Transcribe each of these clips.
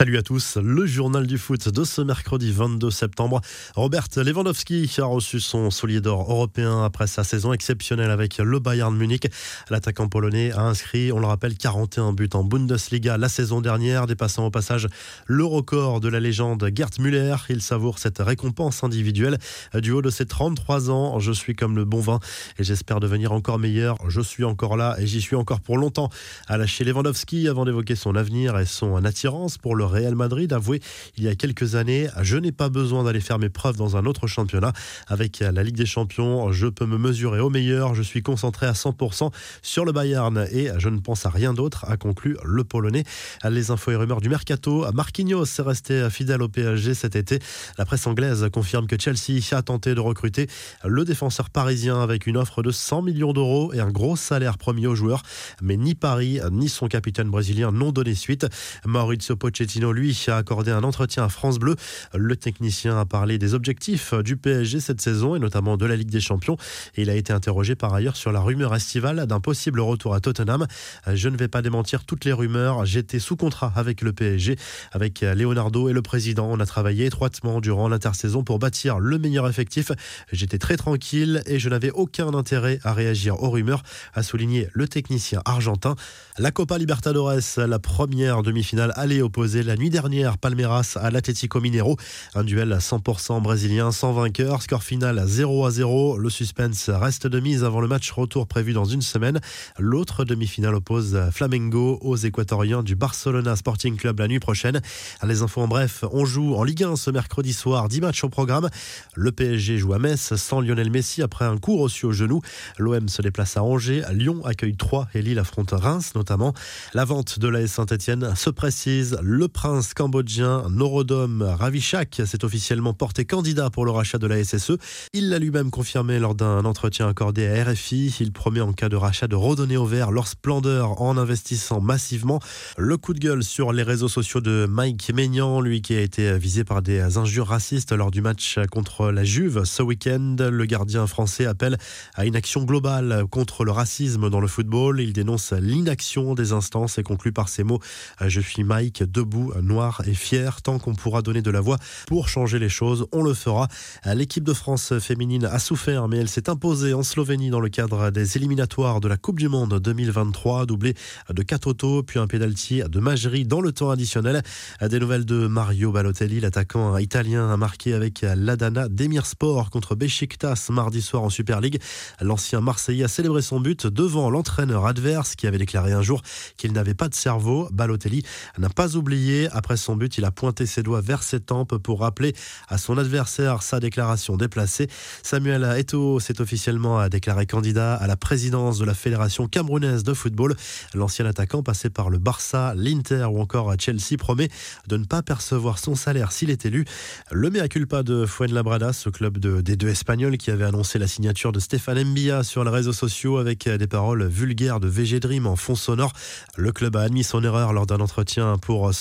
Salut à tous, le journal du foot de ce mercredi 22 septembre. Robert Lewandowski a reçu son soulier d'or européen après sa saison exceptionnelle avec le Bayern Munich. L'attaquant polonais a inscrit, on le rappelle, 41 buts en Bundesliga la saison dernière, dépassant au passage le record de la légende Gerd Müller. Il savoure cette récompense individuelle du haut de ses 33 ans. Je suis comme le bon vin et j'espère devenir encore meilleur. Je suis encore là et j'y suis encore pour longtemps. A lâché Lewandowski avant d'évoquer son avenir et son attirance pour le Real Madrid, avoué il y a quelques années Je n'ai pas besoin d'aller faire mes preuves dans un autre championnat. Avec la Ligue des Champions, je peux me mesurer au meilleur. Je suis concentré à 100% sur le Bayern et je ne pense à rien d'autre, a conclu le Polonais. Les infos et rumeurs du mercato. Marquinhos est resté fidèle au PSG cet été. La presse anglaise confirme que Chelsea a tenté de recruter le défenseur parisien avec une offre de 100 millions d'euros et un gros salaire promis aux joueurs. Mais ni Paris ni son capitaine brésilien n'ont donné suite. Maurizio Pochettino lui, a accordé un entretien à France Bleu. Le technicien a parlé des objectifs du PSG cette saison et notamment de la Ligue des Champions. Il a été interrogé par ailleurs sur la rumeur estivale d'un possible retour à Tottenham. Je ne vais pas démentir toutes les rumeurs. J'étais sous contrat avec le PSG, avec Leonardo et le président. On a travaillé étroitement durant l'intersaison pour bâtir le meilleur effectif. J'étais très tranquille et je n'avais aucun intérêt à réagir aux rumeurs, a souligné le technicien argentin. La Copa Libertadores, la première demi-finale allait opposer la nuit dernière Palmeiras à l'Atlético Mineiro. Un duel à 100% brésilien sans vainqueur. Score final 0 à 0. Le suspense reste de mise avant le match retour prévu dans une semaine. L'autre demi-finale oppose Flamengo aux Équatoriens du Barcelona Sporting Club la nuit prochaine. Les infos en bref, on joue en Ligue 1 ce mercredi soir. 10 matchs au programme. Le PSG joue à Metz sans Lionel Messi après un coup reçu au genou. L'OM se déplace à Angers. Lyon accueille 3 et Lille affronte Reims notamment. La vente de l'AS Saint-Etienne se précise. Le prince cambodgien Norodom Ravichak s'est officiellement porté candidat pour le rachat de la SSE. Il l'a lui-même confirmé lors d'un entretien accordé à RFI. Il promet en cas de rachat de redonner au vert leur splendeur en investissant massivement. Le coup de gueule sur les réseaux sociaux de Mike Maignan, lui qui a été visé par des injures racistes lors du match contre la Juve ce week-end. Le gardien français appelle à une action globale contre le racisme dans le football. Il dénonce l'inaction des instances et conclut par ces mots Je suis Mike debout noir et fier. Tant qu'on pourra donner de la voix pour changer les choses, on le fera. L'équipe de France féminine a souffert, mais elle s'est imposée en Slovénie dans le cadre des éliminatoires de la Coupe du Monde 2023, doublé de Katoto, puis un pénalty de Magerie dans le temps additionnel. Des nouvelles de Mario Balotelli, l'attaquant italien a marqué avec l'Adana Sport contre Besiktas mardi soir en Super League. L'ancien Marseillais a célébré son but devant l'entraîneur adverse qui avait déclaré un jour qu'il n'avait pas de cerveau. Balotelli n'a pas oublié après son but, il a pointé ses doigts vers ses tempes pour rappeler à son adversaire sa déclaration déplacée. Samuel Eto'o s'est officiellement déclaré candidat à la présidence de la Fédération camerounaise de football. L'ancien attaquant passé par le Barça, l'Inter ou encore Chelsea promet de ne pas percevoir son salaire s'il est élu. Le mea culpa de Fuenlabrada, ce club des deux Espagnols qui avait annoncé la signature de Stéphane Mbia sur les réseaux sociaux avec des paroles vulgaires de VG en fond sonore. Le club a admis son erreur lors d'un entretien pour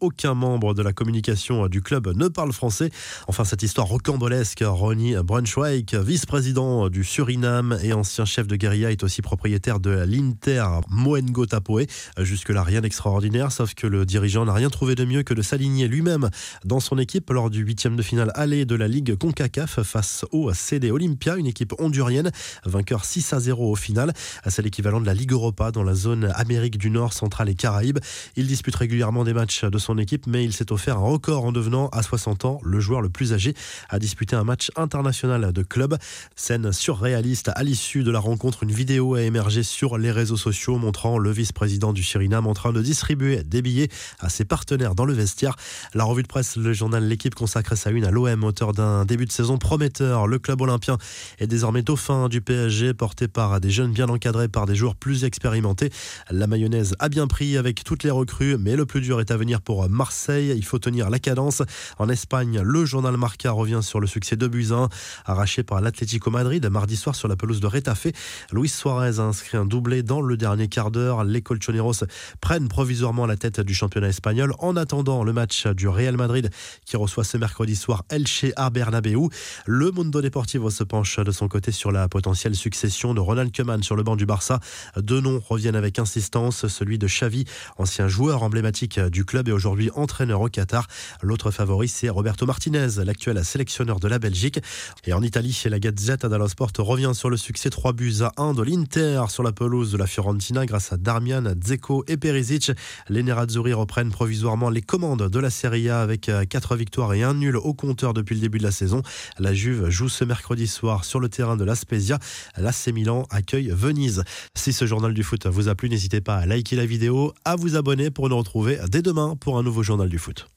Aucun membre de la communication du club ne parle français. Enfin, cette histoire rocambolesque, Ronnie Brunswick, vice-président du Suriname et ancien chef de guérilla, est aussi propriétaire de l'Inter Moengo Tapoe. Jusque-là, rien d'extraordinaire, sauf que le dirigeant n'a rien trouvé de mieux que de s'aligner lui-même dans son équipe lors du huitième de finale aller de la Ligue CONCACAF face au CD Olympia, une équipe hondurienne, vainqueur 6 à 0 au final. C'est l'équivalent de la Ligue Europa dans la zone Amérique du Nord, centrale et Caraïbes. Il dispute régulièrement des matchs de son équipe, mais il s'est offert un record en devenant, à 60 ans, le joueur le plus âgé à disputer un match international de club. Scène surréaliste à l'issue de la rencontre, une vidéo a émergé sur les réseaux sociaux montrant le vice-président du Suriname en train de distribuer des billets à ses partenaires dans le vestiaire. La revue de presse, le journal L'équipe consacre sa une à l'OM, auteur d'un début de saison prometteur. Le club olympien est désormais dauphin du PSG, porté par des jeunes bien encadrés par des joueurs plus expérimentés. La mayonnaise a bien pris avec toutes les recrues, mais le plus dur est à venir pour Marseille. Il faut tenir la cadence. En Espagne, le journal Marca revient sur le succès de Buzyn, arraché par l'Atlético Madrid mardi soir sur la pelouse de Retafe. Luis Suarez a inscrit un doublé dans le dernier quart d'heure. Les Colchoneros prennent provisoirement la tête du championnat espagnol en attendant le match du Real Madrid qui reçoit ce mercredi soir Elche à Bernabeu. Le Mundo Deportivo se penche de son côté sur la potentielle succession de Ronald Koeman sur le banc du Barça. Deux noms reviennent avec insistance, celui de Xavi, ancien joueur emblématique du du club et aujourd'hui entraîneur au Qatar. L'autre favori, c'est Roberto Martinez, l'actuel sélectionneur de la Belgique. Et en Italie, la Gazette dello Sport revient sur le succès 3 buts à 1 de l'Inter sur la pelouse de la Fiorentina grâce à Darmian, Dzeko et Perisic. Les Nerazzurri reprennent provisoirement les commandes de la Serie A avec 4 victoires et un nul au compteur depuis le début de la saison. La Juve joue ce mercredi soir sur le terrain de la Spezia. L'AC Milan accueille Venise. Si ce journal du foot vous a plu, n'hésitez pas à liker la vidéo, à vous abonner pour nous retrouver dès demain pour un nouveau journal du foot.